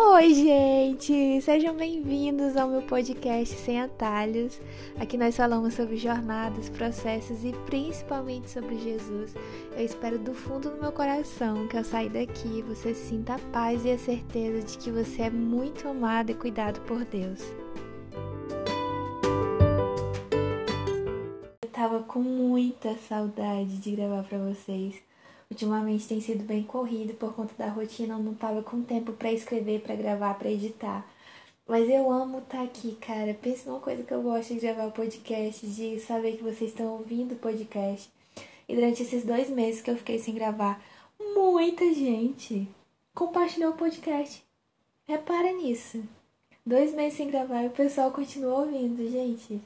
Oi, gente! Sejam bem-vindos ao meu podcast Sem Atalhos. Aqui nós falamos sobre jornadas, processos e principalmente sobre Jesus. Eu espero do fundo do meu coração que ao sair daqui você sinta a paz e a certeza de que você é muito amado e cuidado por Deus. Eu tava com muita saudade de gravar para vocês. Ultimamente tem sido bem corrido por conta da rotina, eu não tava com tempo para escrever, para gravar, para editar. Mas eu amo estar tá aqui, cara. Pensa numa coisa que eu gosto de gravar podcast, de saber que vocês estão ouvindo o podcast. E durante esses dois meses que eu fiquei sem gravar, muita gente compartilhou o podcast. Repara nisso. Dois meses sem gravar e o pessoal continua ouvindo, gente.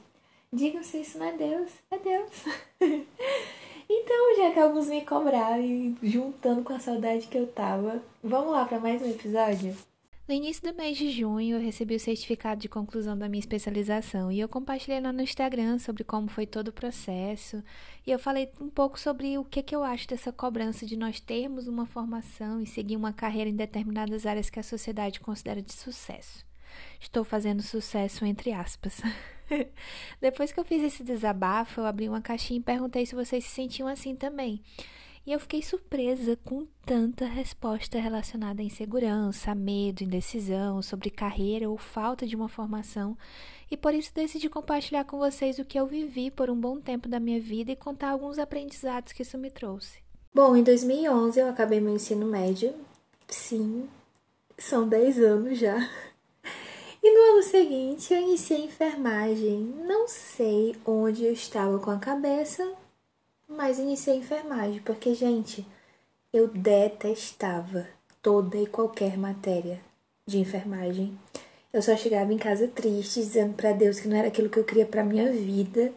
Digam se isso não é Deus. É Deus. Então, já que alguns me cobraram e juntando com a saudade que eu tava, vamos lá para mais um episódio? No início do mês de junho, eu recebi o certificado de conclusão da minha especialização e eu compartilhei lá no Instagram sobre como foi todo o processo e eu falei um pouco sobre o que, que eu acho dessa cobrança de nós termos uma formação e seguir uma carreira em determinadas áreas que a sociedade considera de sucesso. Estou fazendo sucesso entre aspas. Depois que eu fiz esse desabafo, eu abri uma caixinha e perguntei se vocês se sentiam assim também. E eu fiquei surpresa com tanta resposta relacionada à insegurança, medo, indecisão, sobre carreira ou falta de uma formação, e por isso decidi compartilhar com vocês o que eu vivi por um bom tempo da minha vida e contar alguns aprendizados que isso me trouxe. Bom, em 2011 eu acabei meu ensino médio. Sim, são 10 anos já. E no ano seguinte eu iniciei enfermagem. Não sei onde eu estava com a cabeça, mas iniciei enfermagem, porque, gente, eu detestava toda e qualquer matéria de enfermagem. Eu só chegava em casa triste, dizendo para Deus que não era aquilo que eu queria para minha vida.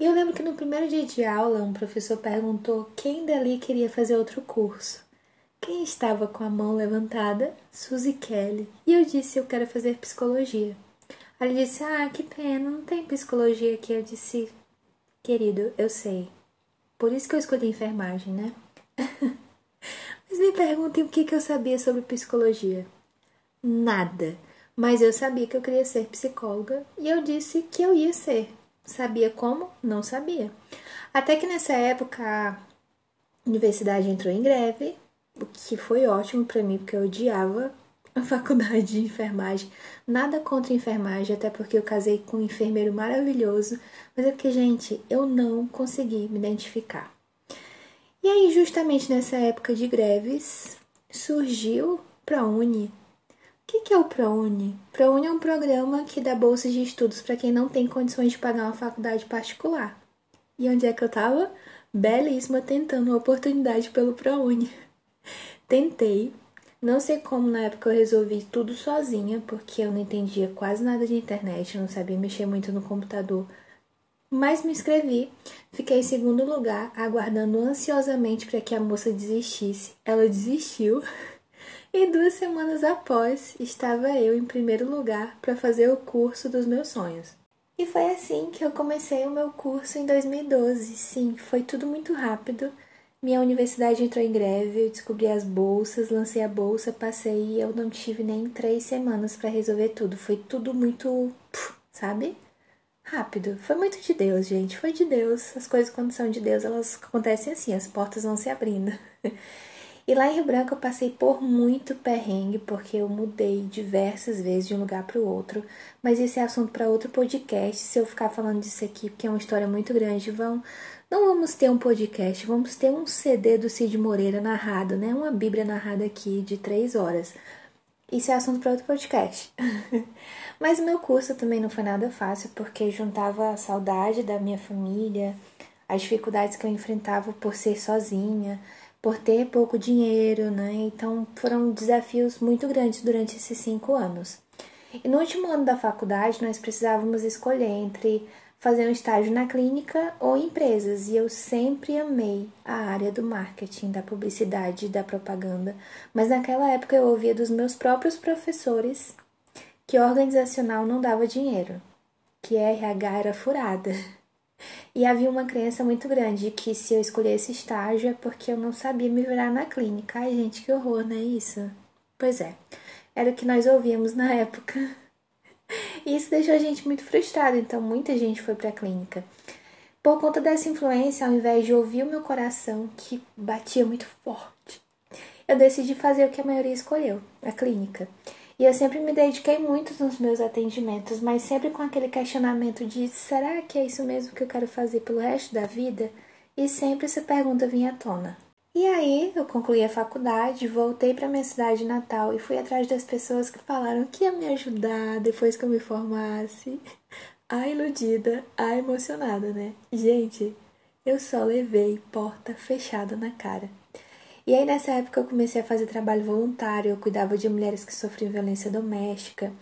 E eu lembro que no primeiro dia de aula, um professor perguntou quem dali queria fazer outro curso. Quem estava com a mão levantada? Suzy Kelly. E eu disse: Eu quero fazer psicologia. Ele disse: Ah, que pena, não tem psicologia aqui. Eu disse: Querido, eu sei. Por isso que eu escolhi enfermagem, né? Mas me perguntem o que, que eu sabia sobre psicologia. Nada. Mas eu sabia que eu queria ser psicóloga e eu disse que eu ia ser. Sabia como? Não sabia. Até que nessa época a universidade entrou em greve o que foi ótimo para mim, porque eu odiava a faculdade de enfermagem. Nada contra enfermagem, até porque eu casei com um enfermeiro maravilhoso, mas é porque, gente, eu não consegui me identificar. E aí, justamente nessa época de greves, surgiu ProUni. O que é o ProUni? ProUni é um programa que dá bolsas de estudos para quem não tem condições de pagar uma faculdade particular. E onde é que eu tava? Belíssima, tentando uma oportunidade pelo ProUni. Tentei. Não sei como na época eu resolvi tudo sozinha, porque eu não entendia quase nada de internet, não sabia mexer muito no computador. Mas me inscrevi, fiquei em segundo lugar, aguardando ansiosamente para que a moça desistisse. Ela desistiu. E duas semanas após, estava eu em primeiro lugar para fazer o curso dos meus sonhos. E foi assim que eu comecei o meu curso em 2012. Sim, foi tudo muito rápido. Minha universidade entrou em greve, eu descobri as bolsas, lancei a bolsa, passei e eu não tive nem três semanas para resolver tudo. Foi tudo muito, sabe? Rápido. Foi muito de Deus, gente. Foi de Deus. As coisas, quando são de Deus, elas acontecem assim, as portas vão se abrindo. E lá em Rio Branco eu passei por muito perrengue, porque eu mudei diversas vezes de um lugar para o outro. Mas esse é assunto para outro podcast. Se eu ficar falando disso aqui, porque é uma história muito grande, vão não vamos ter um podcast, vamos ter um CD do Cid Moreira narrado, né? Uma Bíblia narrada aqui de três horas. Isso é assunto para outro podcast. Mas o meu curso também não foi nada fácil, porque juntava a saudade da minha família, as dificuldades que eu enfrentava por ser sozinha, por ter pouco dinheiro, né? Então foram desafios muito grandes durante esses cinco anos. E no último ano da faculdade, nós precisávamos escolher entre fazer um estágio na clínica ou em empresas, e eu sempre amei a área do marketing, da publicidade, da propaganda, mas naquela época eu ouvia dos meus próprios professores que organizacional não dava dinheiro, que RH era furada. E havia uma crença muito grande de que se eu escolhesse estágio é porque eu não sabia me virar na clínica. Ai, gente, que horror, não é isso? Pois é. era o que nós ouvíamos na época. E isso deixou a gente muito frustrado, então muita gente foi para a clínica. Por conta dessa influência, ao invés de ouvir o meu coração, que batia muito forte, eu decidi fazer o que a maioria escolheu, a clínica. E eu sempre me dediquei muito nos meus atendimentos, mas sempre com aquele questionamento de será que é isso mesmo que eu quero fazer pelo resto da vida? E sempre essa pergunta vinha à tona. E aí eu concluí a faculdade, voltei para minha cidade natal e fui atrás das pessoas que falaram que ia me ajudar depois que eu me formasse. A iludida, a emocionada, né? Gente, eu só levei porta fechada na cara. E aí nessa época eu comecei a fazer trabalho voluntário, eu cuidava de mulheres que sofriam violência doméstica,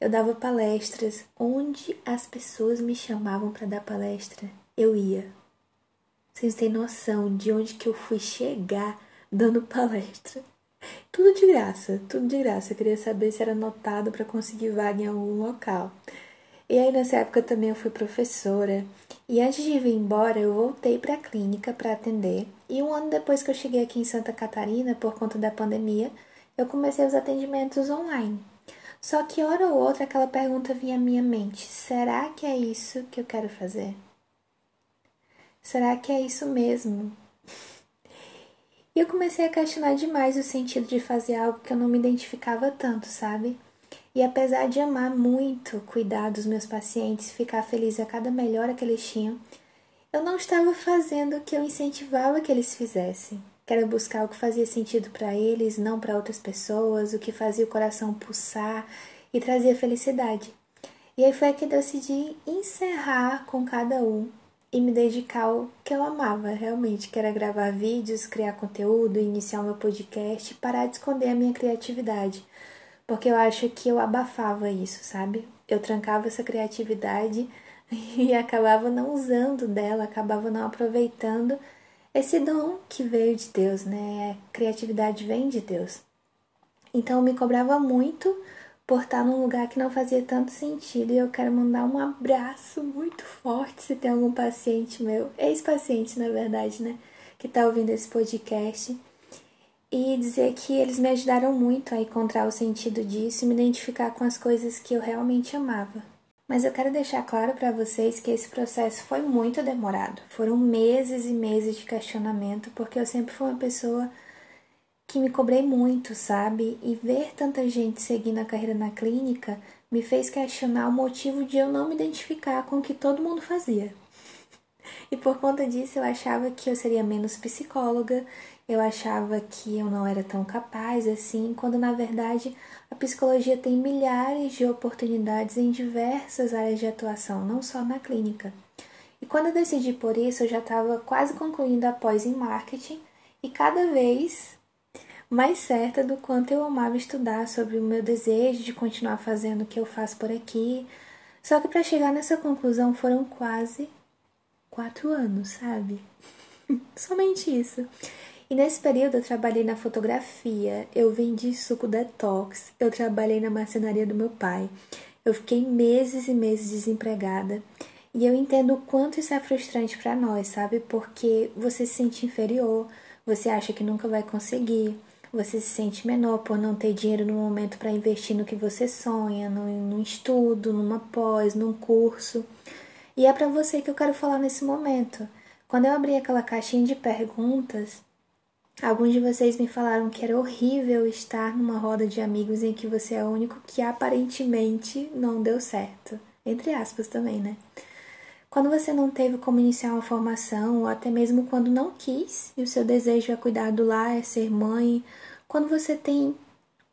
eu dava palestras, onde as pessoas me chamavam para dar palestra, eu ia. Vocês têm noção de onde que eu fui chegar dando palestra. Tudo de graça, tudo de graça. Eu queria saber se era notado para conseguir vaga em algum local. E aí nessa época também eu fui professora. E antes de vir embora, eu voltei para a clínica para atender. E um ano depois que eu cheguei aqui em Santa Catarina, por conta da pandemia, eu comecei os atendimentos online. Só que hora ou outra aquela pergunta vinha à minha mente: será que é isso que eu quero fazer? Será que é isso mesmo? E eu comecei a questionar demais o sentido de fazer algo que eu não me identificava tanto, sabe? E apesar de amar muito cuidar dos meus pacientes, ficar feliz a cada melhora que eles tinham, eu não estava fazendo o que eu incentivava que eles fizessem, que era buscar o que fazia sentido para eles, não para outras pessoas, o que fazia o coração pulsar e trazia felicidade. E aí foi que eu decidi encerrar com cada um e me dedicar ao que eu amava realmente, que era gravar vídeos, criar conteúdo, iniciar meu podcast, parar de esconder a minha criatividade, porque eu acho que eu abafava isso, sabe? Eu trancava essa criatividade e acabava não usando dela, acabava não aproveitando esse dom que veio de Deus, né? A criatividade vem de Deus. Então eu me cobrava muito por estar num lugar que não fazia tanto sentido. E eu quero mandar um abraço muito forte se tem algum paciente meu, ex-paciente na verdade, né, que está ouvindo esse podcast. E dizer que eles me ajudaram muito a encontrar o sentido disso e me identificar com as coisas que eu realmente amava. Mas eu quero deixar claro para vocês que esse processo foi muito demorado. Foram meses e meses de questionamento, porque eu sempre fui uma pessoa que me cobrei muito, sabe? E ver tanta gente seguindo a carreira na clínica me fez questionar o motivo de eu não me identificar com o que todo mundo fazia. E por conta disso eu achava que eu seria menos psicóloga, eu achava que eu não era tão capaz assim, quando na verdade a psicologia tem milhares de oportunidades em diversas áreas de atuação, não só na clínica. E quando eu decidi por isso, eu já estava quase concluindo a pós em marketing e cada vez mais certa do quanto eu amava estudar sobre o meu desejo de continuar fazendo o que eu faço por aqui. Só que para chegar nessa conclusão foram quase quatro anos, sabe? Somente isso. E nesse período eu trabalhei na fotografia, eu vendi suco detox, eu trabalhei na marcenaria do meu pai. Eu fiquei meses e meses desempregada. E eu entendo o quanto isso é frustrante para nós, sabe? Porque você se sente inferior, você acha que nunca vai conseguir. Você se sente menor por não ter dinheiro no momento para investir no que você sonha, num estudo, numa pós, num curso. E é para você que eu quero falar nesse momento. Quando eu abri aquela caixinha de perguntas, alguns de vocês me falaram que era horrível estar numa roda de amigos em que você é o único que aparentemente não deu certo. Entre aspas também, né? Quando você não teve como iniciar uma formação, ou até mesmo quando não quis, e o seu desejo é cuidar do lar, é ser mãe, quando você tem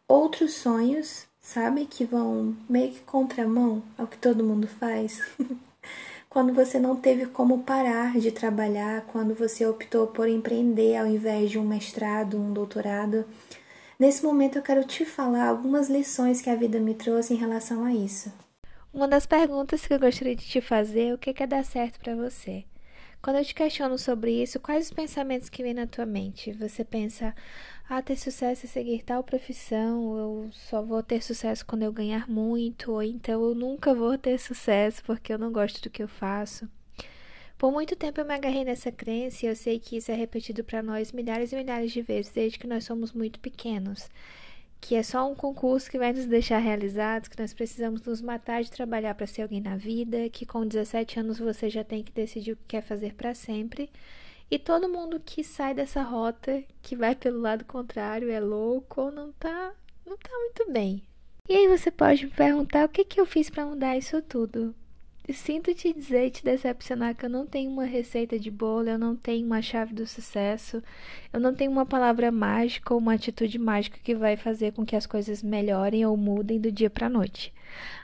outros sonhos, sabe, que vão meio que contramão ao que todo mundo faz. quando você não teve como parar de trabalhar, quando você optou por empreender ao invés de um mestrado, um doutorado. Nesse momento eu quero te falar algumas lições que a vida me trouxe em relação a isso. Uma das perguntas que eu gostaria de te fazer é o que quer dar certo para você. Quando eu te questiono sobre isso, quais os pensamentos que vêm na tua mente? Você pensa, ah, ter sucesso é seguir tal profissão, eu só vou ter sucesso quando eu ganhar muito, ou então eu nunca vou ter sucesso porque eu não gosto do que eu faço. Por muito tempo eu me agarrei nessa crença e eu sei que isso é repetido para nós milhares e milhares de vezes desde que nós somos muito pequenos que é só um concurso que vai nos deixar realizados, que nós precisamos nos matar de trabalhar para ser alguém na vida, que com 17 anos você já tem que decidir o que quer fazer para sempre. E todo mundo que sai dessa rota, que vai pelo lado contrário, é louco ou não tá, não tá muito bem. E aí você pode me perguntar o que que eu fiz para mudar isso tudo? Sinto te dizer e te decepcionar que eu não tenho uma receita de bolo, eu não tenho uma chave do sucesso, eu não tenho uma palavra mágica ou uma atitude mágica que vai fazer com que as coisas melhorem ou mudem do dia para noite.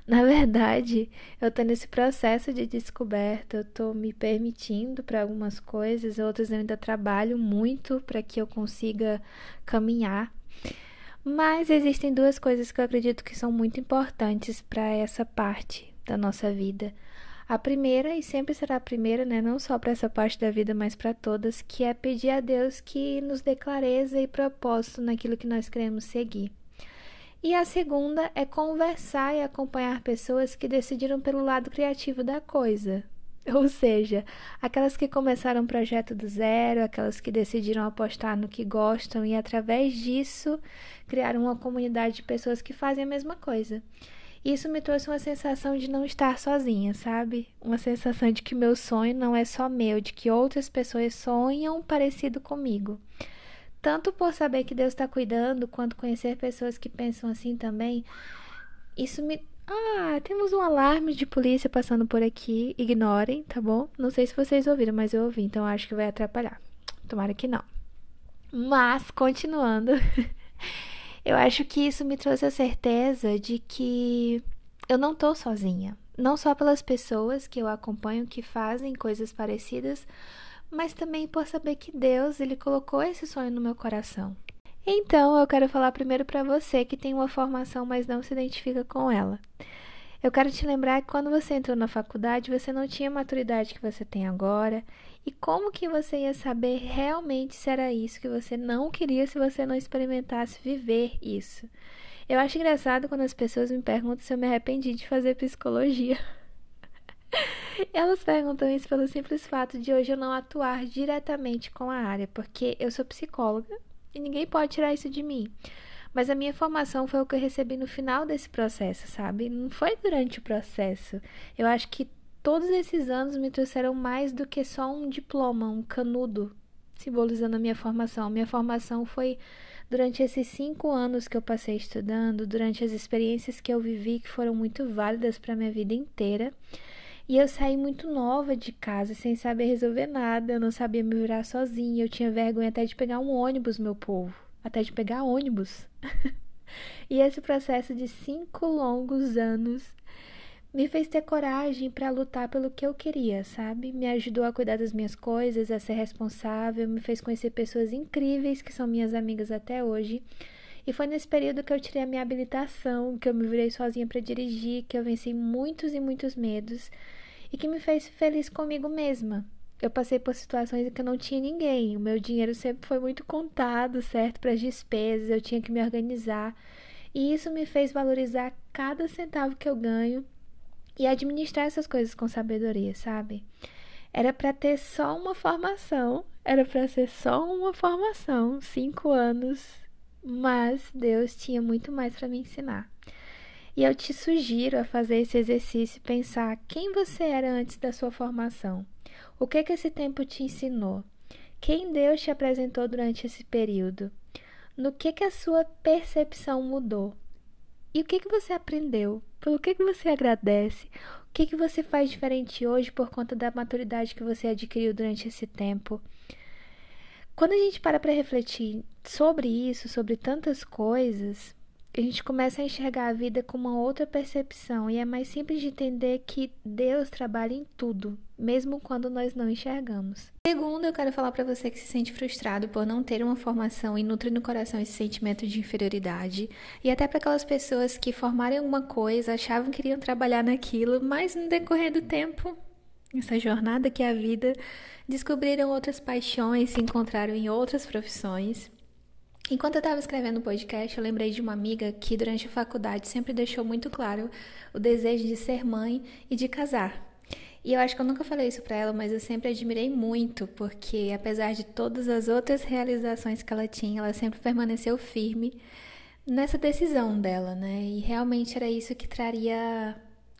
Na verdade, eu tô nesse processo de descoberta, eu tô me permitindo para algumas coisas, outras eu ainda trabalho muito para que eu consiga caminhar. Mas existem duas coisas que eu acredito que são muito importantes para essa parte da nossa vida. A primeira, e sempre será a primeira, né, não só para essa parte da vida, mas para todas, que é pedir a Deus que nos dê clareza e propósito naquilo que nós queremos seguir. E a segunda é conversar e acompanhar pessoas que decidiram pelo lado criativo da coisa. Ou seja, aquelas que começaram um projeto do zero, aquelas que decidiram apostar no que gostam e, através disso, criaram uma comunidade de pessoas que fazem a mesma coisa. Isso me trouxe uma sensação de não estar sozinha, sabe? Uma sensação de que meu sonho não é só meu, de que outras pessoas sonham parecido comigo. Tanto por saber que Deus está cuidando, quanto conhecer pessoas que pensam assim também, isso me. Ah, temos um alarme de polícia passando por aqui. Ignorem, tá bom? Não sei se vocês ouviram, mas eu ouvi, então acho que vai atrapalhar. Tomara que não. Mas, continuando. Eu acho que isso me trouxe a certeza de que eu não tô sozinha. Não só pelas pessoas que eu acompanho que fazem coisas parecidas, mas também por saber que Deus, ele colocou esse sonho no meu coração. Então, eu quero falar primeiro para você que tem uma formação, mas não se identifica com ela. Eu quero te lembrar que quando você entrou na faculdade, você não tinha a maturidade que você tem agora. E como que você ia saber realmente se era isso que você não queria se você não experimentasse viver isso? Eu acho engraçado quando as pessoas me perguntam se eu me arrependi de fazer psicologia. Elas perguntam isso pelo simples fato de hoje eu não atuar diretamente com a área, porque eu sou psicóloga e ninguém pode tirar isso de mim. Mas a minha formação foi o que eu recebi no final desse processo, sabe? Não foi durante o processo. Eu acho que todos esses anos me trouxeram mais do que só um diploma, um canudo, simbolizando a minha formação. Minha formação foi durante esses cinco anos que eu passei estudando, durante as experiências que eu vivi, que foram muito válidas para minha vida inteira. E eu saí muito nova de casa, sem saber resolver nada, eu não sabia me virar sozinha, eu tinha vergonha até de pegar um ônibus, meu povo até de pegar ônibus. e esse processo de cinco longos anos me fez ter coragem para lutar pelo que eu queria, sabe? Me ajudou a cuidar das minhas coisas, a ser responsável, me fez conhecer pessoas incríveis que são minhas amigas até hoje. E foi nesse período que eu tirei a minha habilitação, que eu me virei sozinha para dirigir, que eu venci muitos e muitos medos e que me fez feliz comigo mesma, eu passei por situações em que eu não tinha ninguém. O meu dinheiro sempre foi muito contado, certo? Para as despesas, eu tinha que me organizar. E isso me fez valorizar cada centavo que eu ganho e administrar essas coisas com sabedoria, sabe? Era para ter só uma formação, era para ser só uma formação, cinco anos, mas Deus tinha muito mais para me ensinar. E eu te sugiro a fazer esse exercício e pensar quem você era antes da sua formação. O que que esse tempo te ensinou? Quem Deus te apresentou durante esse período? No que que a sua percepção mudou? E o que que você aprendeu? Pelo que que você agradece? O que que você faz diferente hoje por conta da maturidade que você adquiriu durante esse tempo? Quando a gente para para refletir sobre isso, sobre tantas coisas, a gente começa a enxergar a vida com uma outra percepção e é mais simples de entender que Deus trabalha em tudo, mesmo quando nós não enxergamos. Segundo, eu quero falar para você que se sente frustrado por não ter uma formação e nutre no coração esse sentimento de inferioridade, e até para aquelas pessoas que formaram alguma coisa, achavam que iriam trabalhar naquilo, mas no decorrer do tempo, essa jornada que é a vida, descobriram outras paixões, se encontraram em outras profissões Enquanto eu estava escrevendo o podcast, eu lembrei de uma amiga que durante a faculdade sempre deixou muito claro o desejo de ser mãe e de casar. E eu acho que eu nunca falei isso para ela, mas eu sempre admirei muito, porque apesar de todas as outras realizações que ela tinha, ela sempre permaneceu firme nessa decisão dela, né? E realmente era isso que traria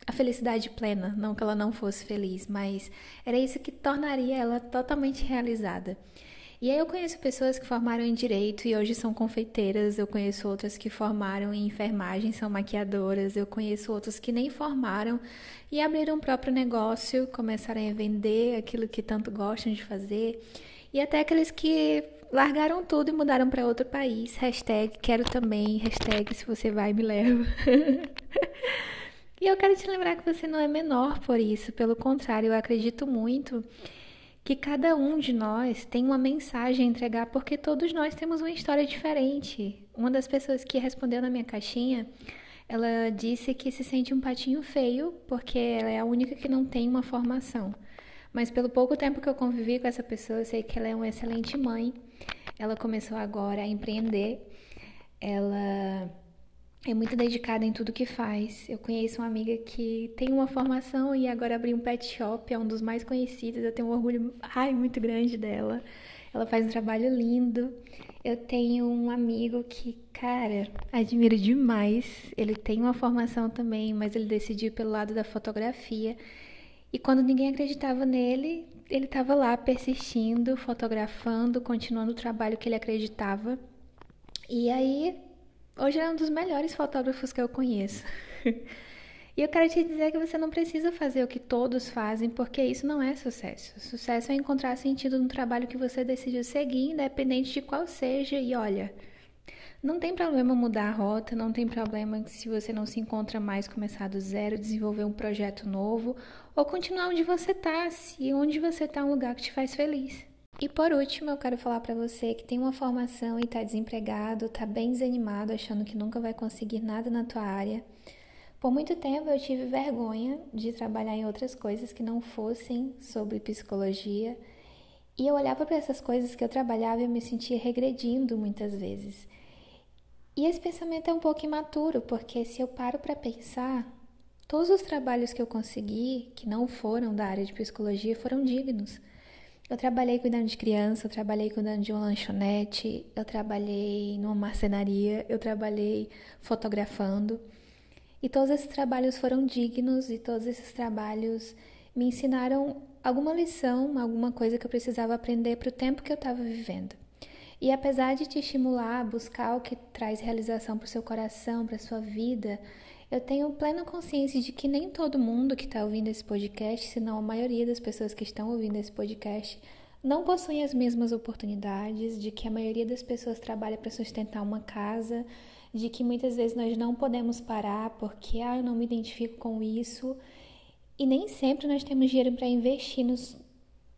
a felicidade plena, não que ela não fosse feliz, mas era isso que tornaria ela totalmente realizada. E aí eu conheço pessoas que formaram em direito e hoje são confeiteiras, eu conheço outras que formaram em enfermagem, são maquiadoras, eu conheço outras que nem formaram e abriram o próprio negócio, começaram a vender aquilo que tanto gostam de fazer, e até aqueles que largaram tudo e mudaram para outro país. Hashtag quero também, hashtag se você vai me leva. e eu quero te lembrar que você não é menor por isso, pelo contrário, eu acredito muito que cada um de nós tem uma mensagem a entregar, porque todos nós temos uma história diferente. Uma das pessoas que respondeu na minha caixinha, ela disse que se sente um patinho feio, porque ela é a única que não tem uma formação. Mas pelo pouco tempo que eu convivi com essa pessoa, eu sei que ela é uma excelente mãe. Ela começou agora a empreender. Ela é muito dedicada em tudo que faz. Eu conheço uma amiga que tem uma formação e agora abriu um pet shop, é um dos mais conhecidos. Eu tenho um orgulho ai, muito grande dela. Ela faz um trabalho lindo. Eu tenho um amigo que, cara, admiro demais. Ele tem uma formação também, mas ele decidiu pelo lado da fotografia. E quando ninguém acreditava nele, ele estava lá persistindo, fotografando, continuando o trabalho que ele acreditava. E aí Hoje é um dos melhores fotógrafos que eu conheço. e eu quero te dizer que você não precisa fazer o que todos fazem, porque isso não é sucesso. Sucesso é encontrar sentido no trabalho que você decidiu seguir, independente de qual seja. E olha, não tem problema mudar a rota, não tem problema se você não se encontra mais começar do zero, desenvolver um projeto novo ou continuar onde você está, se onde você está é um lugar que te faz feliz. E por último, eu quero falar para você que tem uma formação e está desempregado, está bem desanimado, achando que nunca vai conseguir nada na tua área. Por muito tempo eu tive vergonha de trabalhar em outras coisas que não fossem sobre psicologia, e eu olhava para essas coisas que eu trabalhava e eu me sentia regredindo muitas vezes. E esse pensamento é um pouco imaturo, porque se eu paro para pensar, todos os trabalhos que eu consegui, que não foram da área de psicologia, foram dignos. Eu trabalhei cuidando de criança, eu trabalhei cuidando de uma lanchonete, eu trabalhei numa marcenaria, eu trabalhei fotografando. E todos esses trabalhos foram dignos e todos esses trabalhos me ensinaram alguma lição, alguma coisa que eu precisava aprender para o tempo que eu estava vivendo. E apesar de te estimular a buscar o que traz realização para o seu coração, para a sua vida, eu tenho plena consciência de que nem todo mundo que está ouvindo esse podcast, senão a maioria das pessoas que estão ouvindo esse podcast, não possuem as mesmas oportunidades, de que a maioria das pessoas trabalha para sustentar uma casa, de que muitas vezes nós não podemos parar porque ah, eu não me identifico com isso. E nem sempre nós temos dinheiro para investir nos,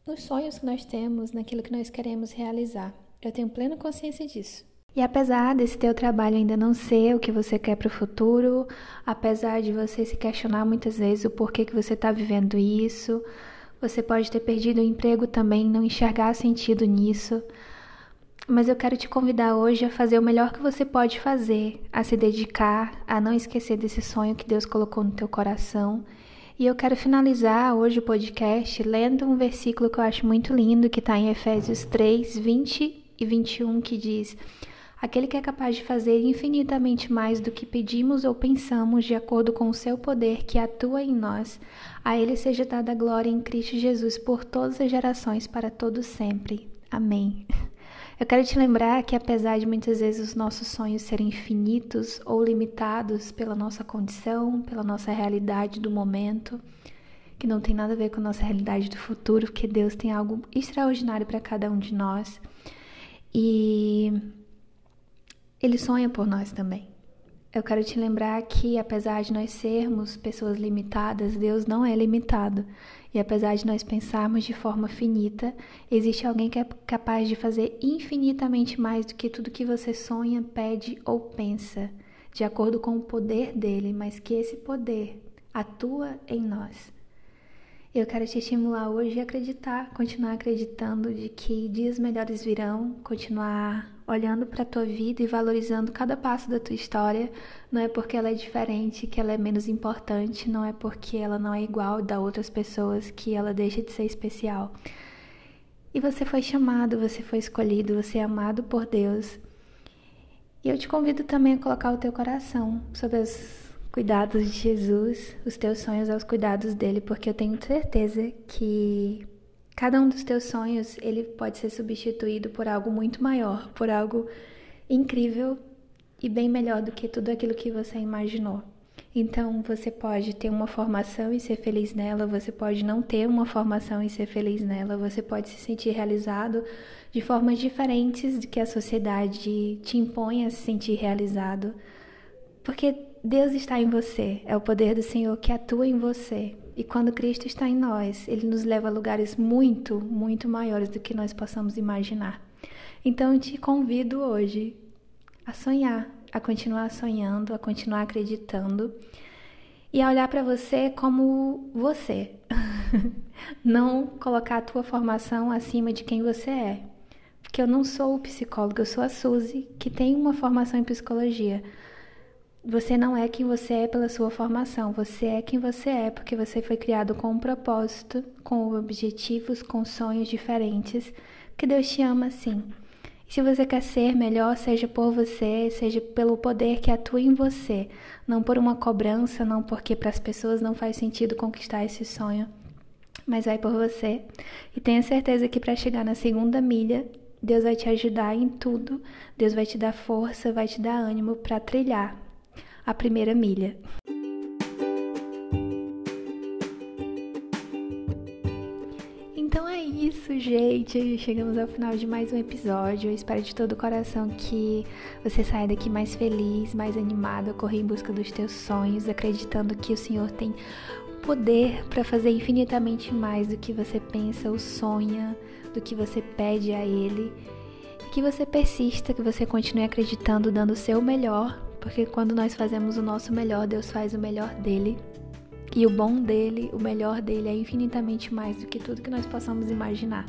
nos sonhos que nós temos, naquilo que nós queremos realizar. Eu tenho plena consciência disso. E apesar desse teu trabalho ainda não ser o que você quer para o futuro, apesar de você se questionar muitas vezes o porquê que você está vivendo isso, você pode ter perdido o emprego também, não enxergar sentido nisso. Mas eu quero te convidar hoje a fazer o melhor que você pode fazer, a se dedicar, a não esquecer desse sonho que Deus colocou no teu coração. E eu quero finalizar hoje o podcast lendo um versículo que eu acho muito lindo, que está em Efésios 3, 20 e 21, que diz: aquele que é capaz de fazer infinitamente mais do que pedimos ou pensamos, de acordo com o seu poder que atua em nós. A ele seja dada a glória em Cristo Jesus por todas as gerações, para todos sempre. Amém. Eu quero te lembrar que, apesar de muitas vezes os nossos sonhos serem infinitos ou limitados pela nossa condição, pela nossa realidade do momento, que não tem nada a ver com a nossa realidade do futuro, porque Deus tem algo extraordinário para cada um de nós. E ele sonha por nós também. Eu quero te lembrar que, apesar de nós sermos pessoas limitadas, Deus não é limitado. E apesar de nós pensarmos de forma finita, existe alguém que é capaz de fazer infinitamente mais do que tudo que você sonha, pede ou pensa, de acordo com o poder dele, mas que esse poder atua em nós. Eu quero te estimular hoje a acreditar, continuar acreditando de que dias melhores virão, continuar olhando para a tua vida e valorizando cada passo da tua história. Não é porque ela é diferente que ela é menos importante, não é porque ela não é igual da outras pessoas que ela deixa de ser especial. E você foi chamado, você foi escolhido, você é amado por Deus. E eu te convido também a colocar o teu coração sobre os cuidados de Jesus, os teus sonhos aos cuidados dele, porque eu tenho certeza que cada um dos teus sonhos, ele pode ser substituído por algo muito maior, por algo incrível e bem melhor do que tudo aquilo que você imaginou. Então, você pode ter uma formação e ser feliz nela, você pode não ter uma formação e ser feliz nela, você pode se sentir realizado de formas diferentes de que a sociedade te impõe a se sentir realizado. Porque Deus está em você, é o poder do Senhor que atua em você. E quando Cristo está em nós, ele nos leva a lugares muito, muito maiores do que nós possamos imaginar. Então, eu te convido hoje a sonhar, a continuar sonhando, a continuar acreditando e a olhar para você como você. não colocar a tua formação acima de quem você é. Porque eu não sou psicóloga, eu sou a Suzy, que tem uma formação em psicologia. Você não é quem você é pela sua formação, você é quem você é porque você foi criado com um propósito, com objetivos, com sonhos diferentes, que Deus te ama assim. Se você quer ser melhor, seja por você, seja pelo poder que atua em você, não por uma cobrança, não porque para as pessoas não faz sentido conquistar esse sonho, mas vai por você. E tenha certeza que para chegar na segunda milha, Deus vai te ajudar em tudo. Deus vai te dar força, vai te dar ânimo para trilhar a primeira milha. isso, gente. Chegamos ao final de mais um episódio. Eu espero de todo o coração que você saia daqui mais feliz, mais animado correr em busca dos teus sonhos, acreditando que o Senhor tem poder para fazer infinitamente mais do que você pensa ou sonha, do que você pede a Ele. Que você persista, que você continue acreditando, dando o seu melhor, porque quando nós fazemos o nosso melhor, Deus faz o melhor dele. E o bom dele, o melhor dele é infinitamente mais do que tudo que nós possamos imaginar.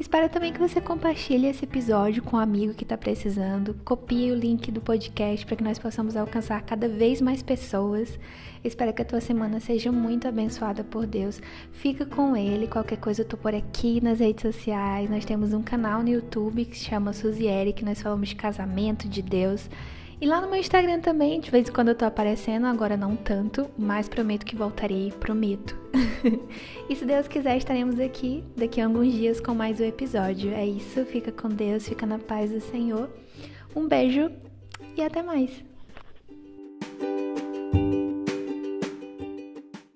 Espero também que você compartilhe esse episódio com um amigo que está precisando. Copie o link do podcast para que nós possamos alcançar cada vez mais pessoas. Espero que a tua semana seja muito abençoada por Deus. Fica com ele. Qualquer coisa eu tô por aqui nas redes sociais. Nós temos um canal no YouTube que se chama Suziere, que nós falamos de casamento, de Deus. E lá no meu Instagram também, de vez em quando eu tô aparecendo, agora não tanto, mas prometo que voltarei, prometo. e se Deus quiser, estaremos aqui daqui a alguns dias com mais um episódio. É isso, fica com Deus, fica na paz do Senhor. Um beijo e até mais!